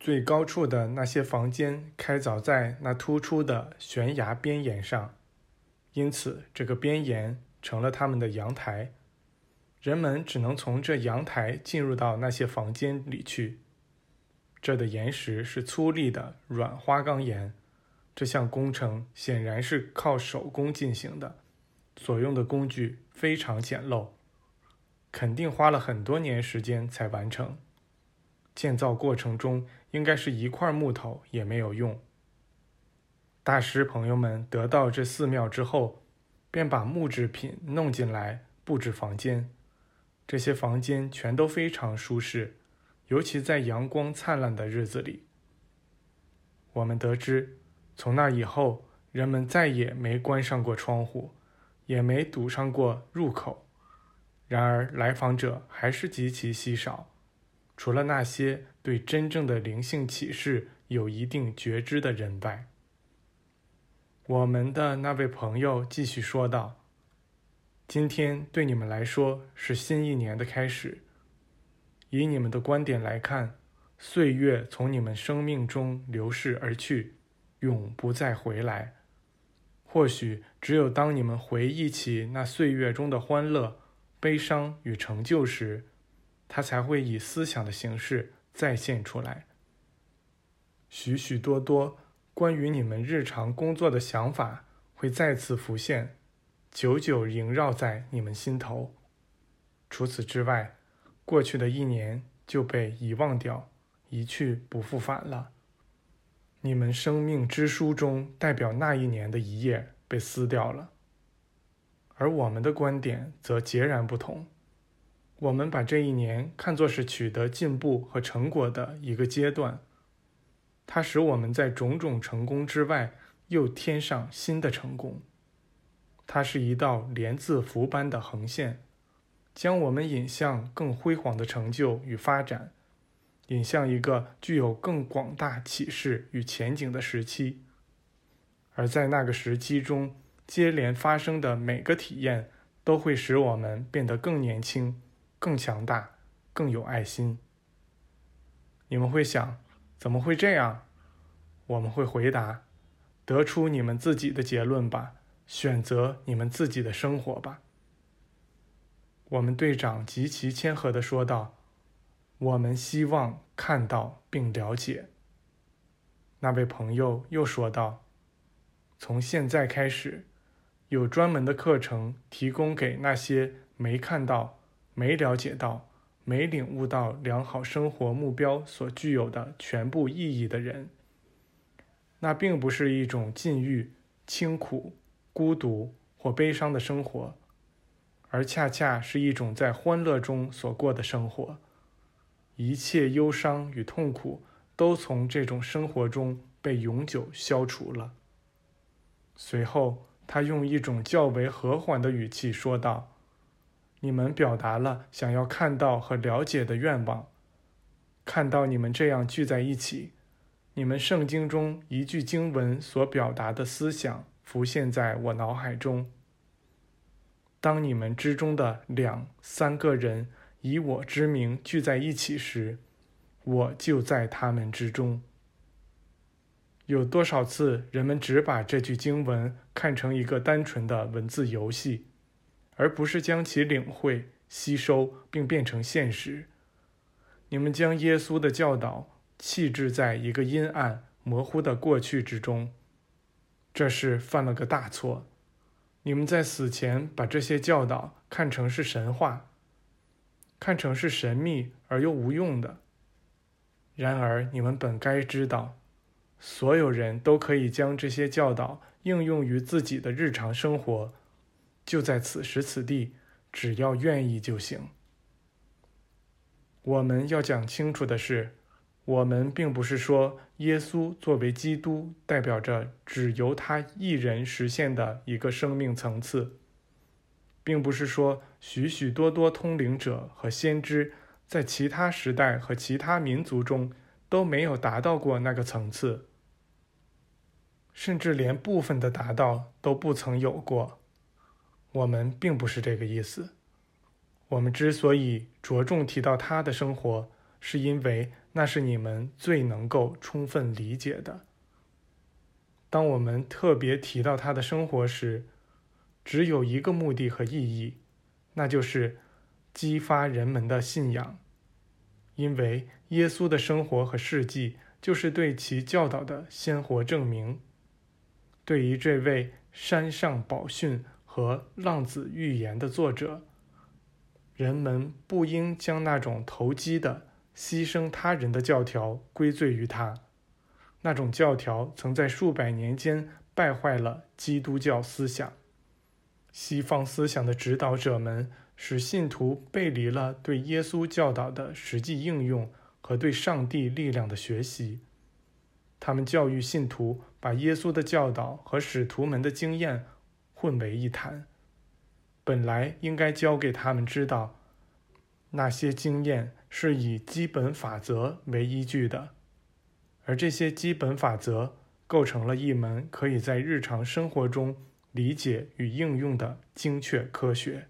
最高处的那些房间开凿在那突出的悬崖边沿上，因此这个边沿成了他们的阳台。人们只能从这阳台进入到那些房间里去。这的岩石是粗粝的软花岗岩。这项工程显然是靠手工进行的，所用的工具非常简陋，肯定花了很多年时间才完成。建造过程中。应该是一块木头也没有用。大师朋友们得到这寺庙之后，便把木制品弄进来布置房间。这些房间全都非常舒适，尤其在阳光灿烂的日子里。我们得知，从那以后，人们再也没关上过窗户，也没堵上过入口。然而，来访者还是极其稀少。除了那些对真正的灵性启示有一定觉知的人外，我们的那位朋友继续说道：“今天对你们来说是新一年的开始。以你们的观点来看，岁月从你们生命中流逝而去，永不再回来。或许只有当你们回忆起那岁月中的欢乐、悲伤与成就时。”它才会以思想的形式再现出来。许许多多关于你们日常工作的想法会再次浮现，久久萦绕在你们心头。除此之外，过去的一年就被遗忘掉，一去不复返了。你们生命之书中代表那一年的一页被撕掉了，而我们的观点则截然不同。我们把这一年看作是取得进步和成果的一个阶段，它使我们在种种成功之外又添上新的成功。它是一道连字符般的横线，将我们引向更辉煌的成就与发展，引向一个具有更广大启示与前景的时期。而在那个时期中，接连发生的每个体验都会使我们变得更年轻。更强大，更有爱心。你们会想，怎么会这样？我们会回答：得出你们自己的结论吧，选择你们自己的生活吧。我们队长极其谦和地说道：“我们希望看到并了解。”那位朋友又说道：“从现在开始，有专门的课程提供给那些没看到。”没了解到、没领悟到良好生活目标所具有的全部意义的人，那并不是一种禁欲、清苦、孤独或悲伤的生活，而恰恰是一种在欢乐中所过的生活。一切忧伤与痛苦都从这种生活中被永久消除了。随后，他用一种较为和缓的语气说道。你们表达了想要看到和了解的愿望，看到你们这样聚在一起，你们圣经中一句经文所表达的思想浮现在我脑海中。当你们之中的两三个人以我之名聚在一起时，我就在他们之中。有多少次人们只把这句经文看成一个单纯的文字游戏？而不是将其领会、吸收并变成现实。你们将耶稣的教导弃置在一个阴暗、模糊的过去之中，这是犯了个大错。你们在死前把这些教导看成是神话，看成是神秘而又无用的。然而，你们本该知道，所有人都可以将这些教导应用于自己的日常生活。就在此时此地，只要愿意就行。我们要讲清楚的是，我们并不是说耶稣作为基督代表着只由他一人实现的一个生命层次，并不是说许许多多通灵者和先知在其他时代和其他民族中都没有达到过那个层次，甚至连部分的达到都不曾有过。我们并不是这个意思。我们之所以着重提到他的生活，是因为那是你们最能够充分理解的。当我们特别提到他的生活时，只有一个目的和意义，那就是激发人们的信仰。因为耶稣的生活和事迹就是对其教导的鲜活证明。对于这位山上宝训和浪子寓言的作者，人们不应将那种投机的牺牲他人的教条归罪于他。那种教条曾在数百年间败坏了基督教思想。西方思想的指导者们使信徒背离了对耶稣教导的实际应用和对上帝力量的学习。他们教育信徒把耶稣的教导和使徒们的经验混为一谈。本来应该教给他们知道，那些经验是以基本法则为依据的。而这些基本法则构成了一门可以在日常生活中理解与应用的精确科学。